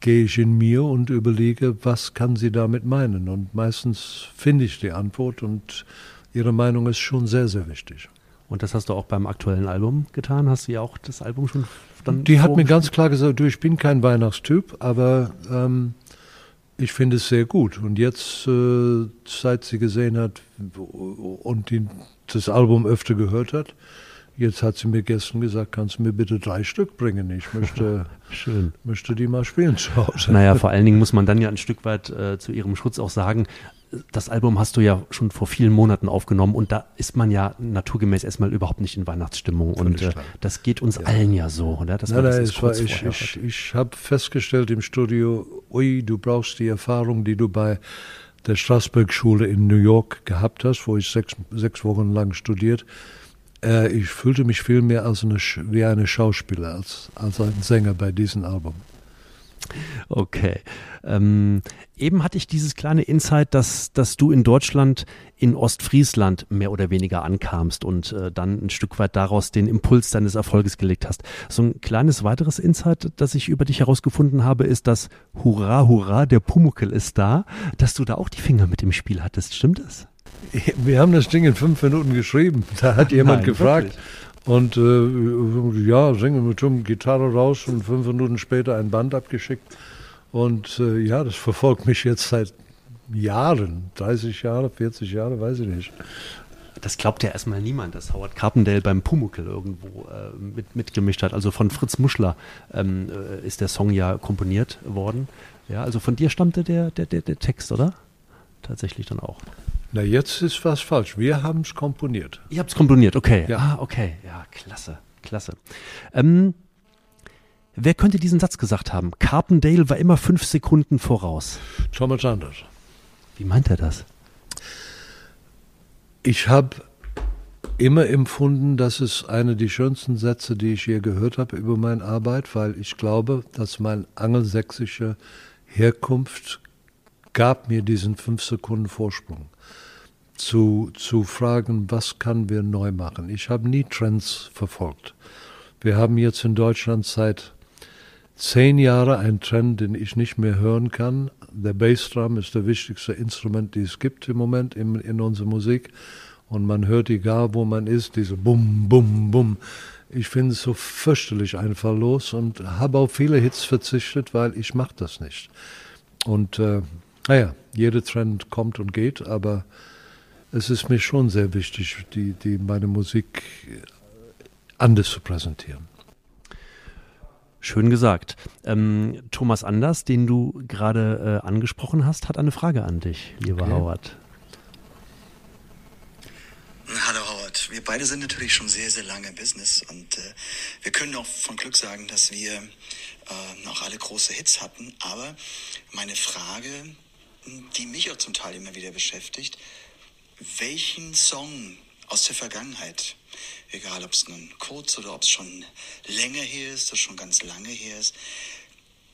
gehe ich in mir und überlege, was kann sie damit meinen. Und meistens finde ich die Antwort und ihre Meinung ist schon sehr, sehr wichtig. Und das hast du auch beim aktuellen Album getan? Hast du ja auch das Album schon dann Die hat mir ganz klar gesagt, du, ich bin kein Weihnachtstyp, aber ähm, ich finde es sehr gut. Und jetzt, äh, seit sie gesehen hat und die, das Album öfter gehört hat, jetzt hat sie mir gestern gesagt, kannst du mir bitte drei Stück bringen? Ich möchte, [LAUGHS] Schön. möchte die mal spielen zu Hause. Naja, vor allen Dingen muss man dann ja ein Stück weit äh, zu ihrem Schutz auch sagen, das Album hast du ja schon vor vielen Monaten aufgenommen und da ist man ja naturgemäß erstmal überhaupt nicht in Weihnachtsstimmung. und äh, das geht uns ja. allen ja so, oder? Das nein, nein, es war, ich, ich, ich habe festgestellt im Studio, ui, du brauchst die Erfahrung, die du bei der Straßburg-Schule in New York gehabt hast, wo ich sechs, sechs Wochen lang studiert. Äh, ich fühlte mich viel mehr als eine, wie eine Schauspieler, als, als ein Sänger bei diesem Album. Okay. Ähm, eben hatte ich dieses kleine Insight, dass, dass du in Deutschland in Ostfriesland mehr oder weniger ankamst und äh, dann ein Stück weit daraus den Impuls deines Erfolges gelegt hast. So ein kleines weiteres Insight, das ich über dich herausgefunden habe, ist, dass Hurra, Hurra, der Pumuckel ist da, dass du da auch die Finger mit im Spiel hattest. Stimmt das? Wir haben das Ding in fünf Minuten geschrieben. [LAUGHS] Da hat jemand Nein, gefragt. Wirklich? Und äh, ja, singen mit Tom Gitarre raus und fünf Minuten später ein Band abgeschickt. Und äh, ja, das verfolgt mich jetzt seit Jahren, 30 Jahre, 40 Jahre, weiß ich nicht. Das glaubt ja erstmal niemand, dass Howard Carpendale beim Pumuckel irgendwo äh, mit, mitgemischt hat. Also von Fritz Muschler ähm, äh, ist der Song ja komponiert worden. Ja, also von dir stammte der, der, der, der Text, oder? Tatsächlich dann auch. Na, jetzt ist was falsch. Wir haben es komponiert. Ihr habt es komponiert, okay. Ja. Ah, okay. Ja, klasse, klasse. Ähm, wer könnte diesen Satz gesagt haben? Carpendale war immer fünf Sekunden voraus. Thomas Anders. Wie meint er das? Ich habe immer empfunden, dass es eine der schönsten Sätze, die ich je gehört habe über meine Arbeit, weil ich glaube, dass meine angelsächsische Herkunft gab mir diesen fünf Sekunden Vorsprung zu, zu fragen, was können wir neu machen. Ich habe nie Trends verfolgt. Wir haben jetzt in Deutschland seit zehn Jahren einen Trend, den ich nicht mehr hören kann. Der Bassdrum ist der wichtigste Instrument, die es gibt im Moment in, in unserer Musik. Und man hört, egal wo man ist, diese Bum, Bum, Bum. Ich finde es so fürchterlich einfalllos und habe auf viele Hits verzichtet, weil ich mache das nicht. Und äh, naja, jeder Trend kommt und geht, aber es ist mir schon sehr wichtig, die, die meine Musik anders zu präsentieren. Schön gesagt. Ähm, Thomas Anders, den du gerade äh, angesprochen hast, hat eine Frage an dich, lieber okay. Howard. Hallo Howard, wir beide sind natürlich schon sehr, sehr lange im Business und äh, wir können auch von Glück sagen, dass wir äh, auch alle große Hits hatten. Aber meine Frage, die mich auch zum Teil immer wieder beschäftigt, welchen Song aus der Vergangenheit, egal ob es nun kurz oder ob es schon länger her ist oder schon ganz lange her ist,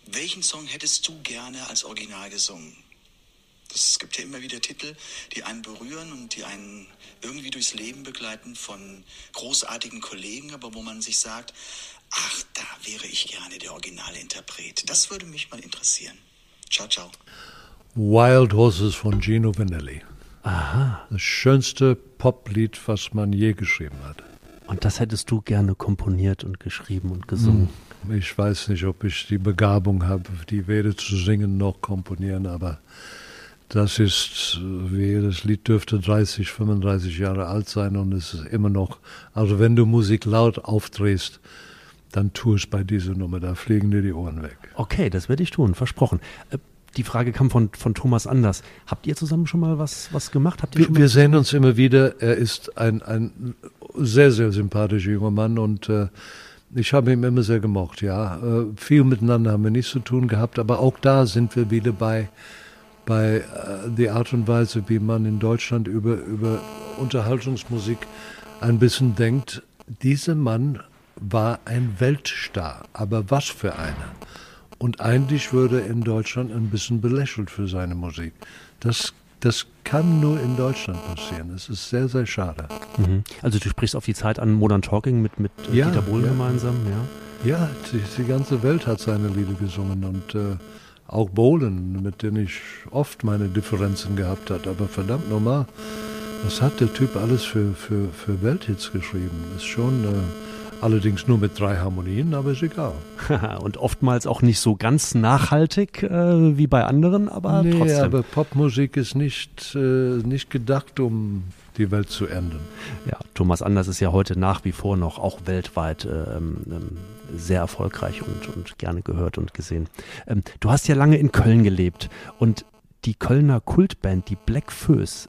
welchen Song hättest du gerne als Original gesungen? Es gibt ja immer wieder Titel, die einen berühren und die einen irgendwie durchs Leben begleiten von großartigen Kollegen, aber wo man sich sagt, ach, da wäre ich gerne der originale Interpret. Das würde mich mal interessieren. Ciao, ciao. Wild Horses von Gino Vanelli. Aha. Das schönste Poplied, was man je geschrieben hat. Und das hättest du gerne komponiert und geschrieben und gesungen? Hm, ich weiß nicht, ob ich die Begabung habe, die weder zu singen noch komponieren, aber das ist, wie das Lied dürfte 30, 35 Jahre alt sein und es ist immer noch, also wenn du Musik laut aufdrehst, dann tu es bei dieser Nummer, da fliegen dir die Ohren weg. Okay, das werde ich tun, versprochen. Die Frage kam von, von Thomas Anders. Habt ihr zusammen schon mal was, was gemacht? Habt ihr wir, wir sehen uns immer wieder. Er ist ein, ein sehr, sehr sympathischer junger Mann und äh, ich habe ihn immer sehr gemocht, ja. Äh, viel miteinander haben wir nicht zu tun gehabt, aber auch da sind wir wieder bei, bei äh, der Art und Weise, wie man in Deutschland über, über Unterhaltungsmusik ein bisschen denkt. Dieser Mann war ein Weltstar, aber was für einer. Und eigentlich würde in Deutschland ein bisschen belächelt für seine Musik. Das, das kann nur in Deutschland passieren. Das ist sehr, sehr schade. Mhm. Also du sprichst auf die Zeit an Modern Talking mit, mit ja, Dieter Bohlen ja. gemeinsam, ja? Ja, die, die, ganze Welt hat seine Lieder gesungen und äh, auch Bohlen, mit denen ich oft meine Differenzen gehabt habe. Aber verdammt nochmal, was hat der Typ alles für, für, für Welthits geschrieben? Ist schon... Äh, Allerdings nur mit drei Harmonien, aber ist egal. [LAUGHS] und oftmals auch nicht so ganz nachhaltig äh, wie bei anderen, aber nee, trotzdem. aber Popmusik ist nicht, äh, nicht gedacht, um die Welt zu ändern. Ja, Thomas Anders ist ja heute nach wie vor noch auch weltweit ähm, ähm, sehr erfolgreich und, und gerne gehört und gesehen. Ähm, du hast ja lange in Köln gelebt und die Kölner Kultband, die Black Föß,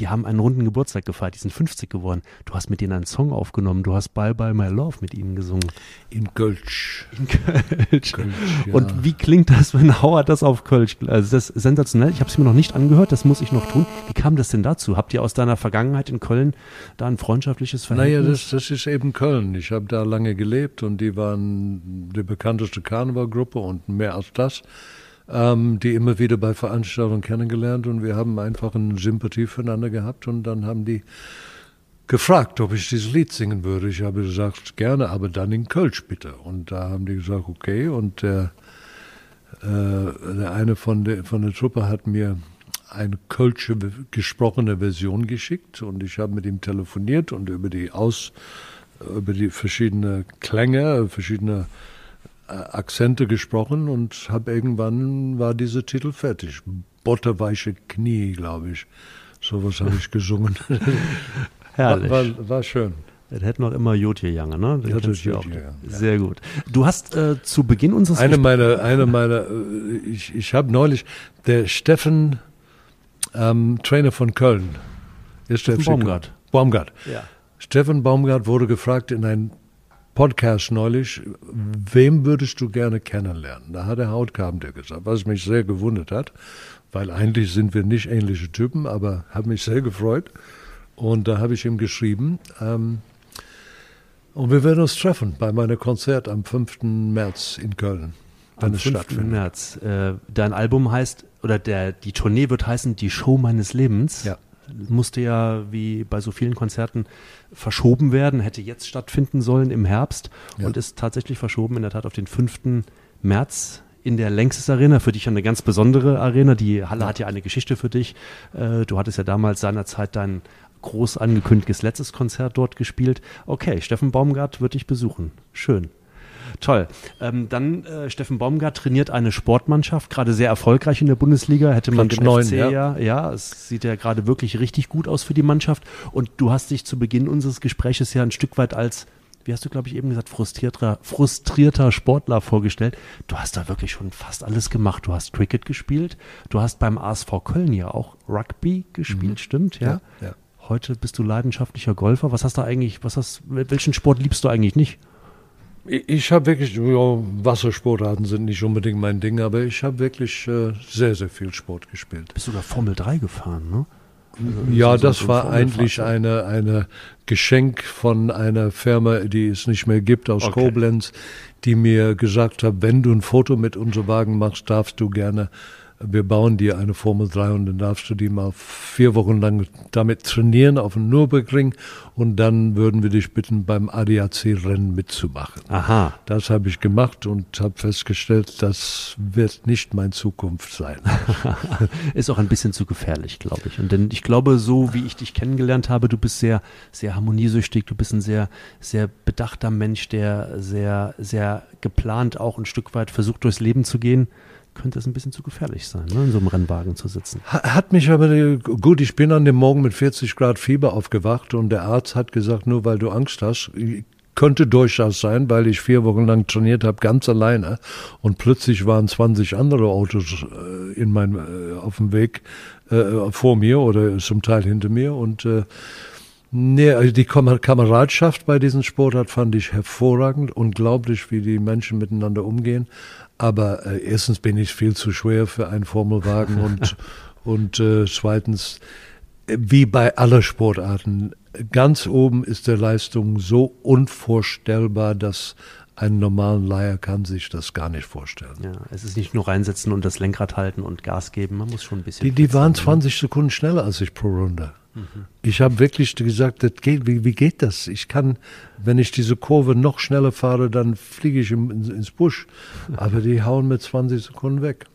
die haben einen runden Geburtstag gefeiert, die sind 50 geworden. Du hast mit denen einen Song aufgenommen, du hast Bye Bye My Love mit ihnen gesungen. In Kölsch. In Kölsch. Kölsch ja. Und wie klingt das, [LAUGHS] wenn Howard das auf Kölsch? Also das ist sensationell. Ich habe es mir noch nicht angehört, das muss ich noch tun. Wie kam das denn dazu? Habt ihr aus deiner Vergangenheit in Köln da ein freundschaftliches Verhältnis? Naja, das, das ist eben Köln. Ich habe da lange gelebt und die waren die bekannteste Karnevalgruppe und mehr als das ähm, die immer wieder bei Veranstaltungen kennengelernt und wir haben einfach eine Sympathie füreinander gehabt und dann haben die gefragt, ob ich dieses Lied singen würde. Ich habe gesagt, gerne, aber dann in Kölsch bitte. Und da haben die gesagt, okay. Und der, äh, der eine von der, von der Truppe hat mir eine kölsche gesprochene Version geschickt und ich habe mit ihm telefoniert und über die Aus, über die verschiedenen Klänge, verschiedene Akzente gesprochen und habe irgendwann war dieser Titel fertig. Butterweiche Knie, glaube ich. Sowas habe ich gesungen. [LAUGHS] Herrlich. War, war, war schön. Das hätte noch immer Jotje Jange, ne? Ja, das du Jotje, auch. ja. Sehr gut. Du hast äh, zu Beginn unseres Eine Gespr- meiner, eine meiner, äh, ich, ich habe neulich, der Steffen, ähm, Trainer von Köln, ist der. Baumgart. Baumgart. Ja. Steffen Baumgart wurde gefragt in einem Podcast neulich, wem würdest du gerne kennenlernen? Da hat er Haut Carpenter gesagt, was mich sehr gewundert hat, weil eigentlich sind wir nicht ähnliche Typen, aber hat mich sehr gefreut. Und da habe ich ihm geschrieben, ähm, und wir werden uns treffen bei meinem Konzert am 5. März in Köln, wenn Am es 5. stattfindet. März. Äh, dein Album heißt, oder der, die Tournee wird heißen Die Show meines Lebens. Ja. Musste ja, wie bei so vielen Konzerten, verschoben werden, hätte jetzt stattfinden sollen im Herbst Ja. und ist tatsächlich verschoben, in der Tat auf den 5. März in der Längstes Arena, für dich eine ganz besondere Arena. Die Halle hat ja eine Geschichte für dich. Äh, du hattest ja damals seinerzeit dein groß angekündigtes letztes Konzert dort gespielt. Okay, Steffen Baumgart wird dich besuchen. Schön. Toll. Ähm, dann äh, Steffen Baumgart trainiert eine Sportmannschaft, gerade sehr erfolgreich in der Bundesliga. Hätte man Platz neun, FC ja. ja, ja, es sieht ja gerade wirklich richtig gut aus für die Mannschaft. Und du hast dich zu Beginn unseres Gespräches ja ein Stück weit als, wie hast du glaube ich eben gesagt, frustrierter, frustrierter Sportler vorgestellt. Du hast da wirklich schon fast alles gemacht. Du hast Cricket gespielt, du hast beim ASV Köln ja auch Rugby gespielt, stimmt? Ja? Mhm. Ja, ja. Heute bist du leidenschaftlicher Golfer. Was hast du eigentlich, was hast, welchen Sport liebst du eigentlich nicht? Ich, habe wirklich, ja, Wassersportarten sind nicht unbedingt mein Ding, aber ich habe wirklich äh, sehr, sehr viel Sport gespielt. Bist sogar Formel 3 gefahren, ne? Ja, so- das so ein war eigentlich eine, eine Geschenk von einer Firma, die es nicht mehr gibt, aus Okay. Koblenz, die mir gesagt hat, wenn du ein Foto mit unserem Wagen machst, darfst du gerne, wir bauen dir eine Formel 3 und dann darfst du die mal vier Wochen lang damit trainieren auf dem Nürburgring und dann würden wir dich bitten, beim ADAC-Rennen mitzumachen. Aha. Das habe ich gemacht und habe festgestellt, das wird nicht meine Zukunft sein. [LAUGHS] Ist auch ein bisschen zu gefährlich, glaube ich. Und denn ich glaube, so wie ich dich kennengelernt habe, du bist sehr, sehr harmoniesüchtig, du bist ein sehr, sehr bedachter Mensch, der sehr, sehr geplant auch ein Stück weit versucht, durchs Leben zu gehen. Könnte es ein bisschen zu gefährlich sein, ne, in so einem Rennwagen zu sitzen. Ha- Hat mich aber, gut, ich bin an dem Morgen mit 40 Grad Fieber aufgewacht und der Arzt hat gesagt, nur weil du Angst hast, könnte durchaus sein, weil ich vier Wochen lang trainiert habe, ganz alleine und plötzlich waren 20 andere Autos äh, in mein, äh, auf dem Weg äh, vor mir oder zum Teil hinter mir und äh, Nee, also die Kam- Kameradschaft bei diesem Sportart fand ich hervorragend, unglaublich, wie die Menschen miteinander umgehen. Aber äh, erstens bin ich viel zu schwer für einen Formelwagen [LAUGHS] und, und äh, zweitens, äh, wie bei aller Sportarten, ganz oben ist der Leistung so unvorstellbar, dass ein normalen Leier kann sich das gar nicht vorstellen. Ja, es ist nicht nur reinsetzen und das Lenkrad halten und Gas geben, man muss schon ein bisschen. Die, die waren flexibel, ne? 20 Sekunden schneller als ich pro Runde. Ich habe wirklich gesagt, das geht, wie, wie geht das? Ich kann, wenn ich diese Kurve noch schneller fahre, dann fliege ich im, ins, Busch. Aber die hauen mit 20 Sekunden weg.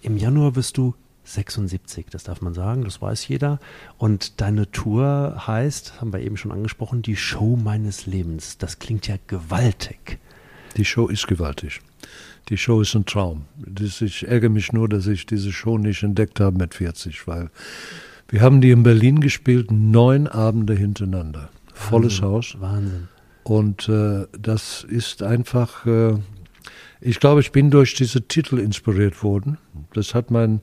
Im Januar wirst du 76, das darf man sagen, das weiß jeder. Und deine Tour heißt, haben wir eben schon angesprochen, die Show meines Lebens. Das klingt ja gewaltig. Die Show ist gewaltig. Die Show ist ein Traum. Ich ärgere mich nur, dass ich diese Show nicht entdeckt habe mit 40, weil wir haben die in Berlin gespielt, neun Abende hintereinander. Volles Haus. Wahnsinn. Und äh, das ist einfach, äh, Ich glaube, ich bin durch diese Titel inspiriert worden. Das hat mein,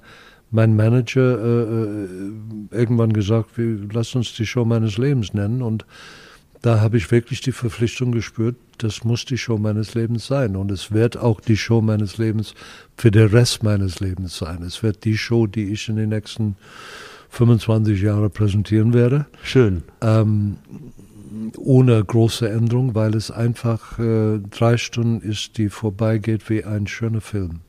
mein Manager äh, äh irgendwann gesagt, wir, lass uns die Show meines Lebens nennen. Und da habe ich wirklich die Verpflichtung gespürt, das muss die Show meines Lebens sein. Und es wird auch die Show meines Lebens für den Rest meines Lebens sein. Es wird die Show, die ich in den nächsten 25 Jahren präsentieren werde. Schön. Ähm, ohne große Änderung, weil es einfach äh, drei Stunden ist, die vorbeigeht wie ein schöner Film.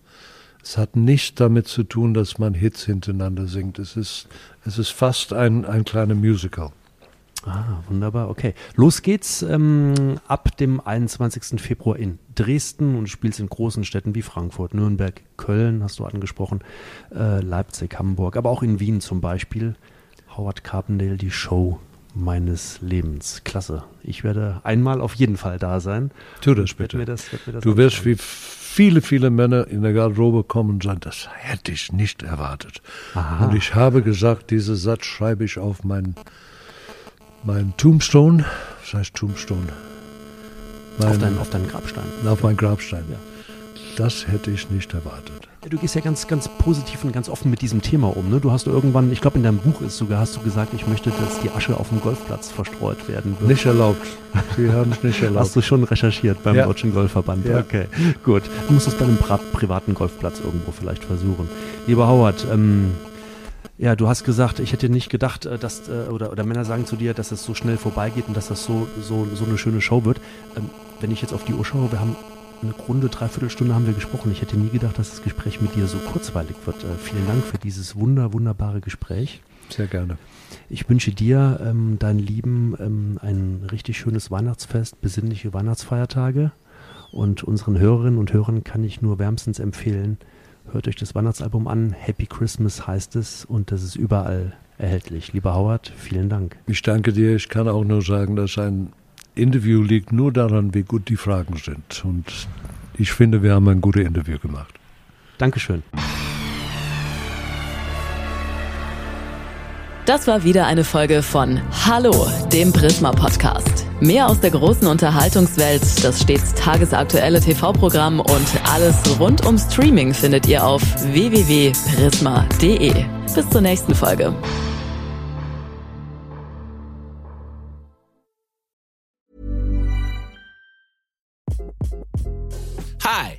Es hat nichts damit zu tun, dass man Hits hintereinander singt. Es ist, es ist fast ein, ein kleiner Musical. Ah, wunderbar, okay. Los geht's ähm, ab dem 21. Februar in Dresden und spielst in großen Städten wie Frankfurt, Nürnberg, Köln, hast du angesprochen, äh, Leipzig, Hamburg, aber auch in Wien zum Beispiel. Howard Carpendale, die Show meines Lebens. Klasse. Ich werde einmal auf jeden Fall da sein. Tu das bitte. Das, das du wirst wie viele, viele Männer in der Garderobe kommen und sagen, das hätte ich nicht erwartet. Aha. Und ich habe gesagt, diesen Satz schreibe ich auf meinen mein Tombstone, was heißt Tombstone? Mein, auf, dein, auf deinen Grabstein. Auf meinen Grabstein, ja. Das hätte ich nicht erwartet. Du gehst ja ganz, ganz positiv und ganz offen mit diesem Thema um. Ne? Du hast irgendwann, ich glaube in deinem Buch ist sogar, hast du gesagt, ich möchte, dass die Asche auf dem Golfplatz verstreut werden wird. Nicht erlaubt. Sie haben es nicht erlaubt. Hast du schon recherchiert beim ja. Deutschen Golfverband? Ja. Okay, gut. Du musst es bei einem privaten Golfplatz irgendwo vielleicht versuchen. Lieber Howard, ähm, ja, du hast gesagt, ich hätte nicht gedacht, äh, dass, äh, oder, oder Männer sagen zu dir, dass es so schnell vorbeigeht und dass das so, so, so eine schöne Show wird. Ähm, wenn ich jetzt auf die Uhr schaue, wir haben eine Runde, dreiviertel Stunde haben wir gesprochen. Ich hätte nie gedacht, dass das Gespräch mit dir so kurzweilig wird. Äh, vielen Dank für dieses wunder, wunderbare Gespräch. Sehr gerne. Ich wünsche dir, ähm, deinen Lieben, ähm, ein richtig schönes Weihnachtsfest, besinnliche Weihnachtsfeiertage. Und unseren Hörerinnen und Hörern kann ich nur wärmstens empfehlen, Hört euch das Weihnachtsalbum an. Happy Christmas heißt es und das ist überall erhältlich. Lieber Howard, vielen Dank. Ich danke dir. Ich kann auch nur sagen, dass ein Interview liegt nur daran, wie gut die Fragen sind. Und ich finde, wir haben ein gutes Interview gemacht. Dankeschön. Das war wieder eine Folge von Hallo, dem Prisma Podcast. Mehr aus der großen Unterhaltungswelt, das stets tagesaktuelle TV-Programm und alles rund um Streaming findet ihr auf www.prisma.de. Bis zur nächsten Folge. Hi,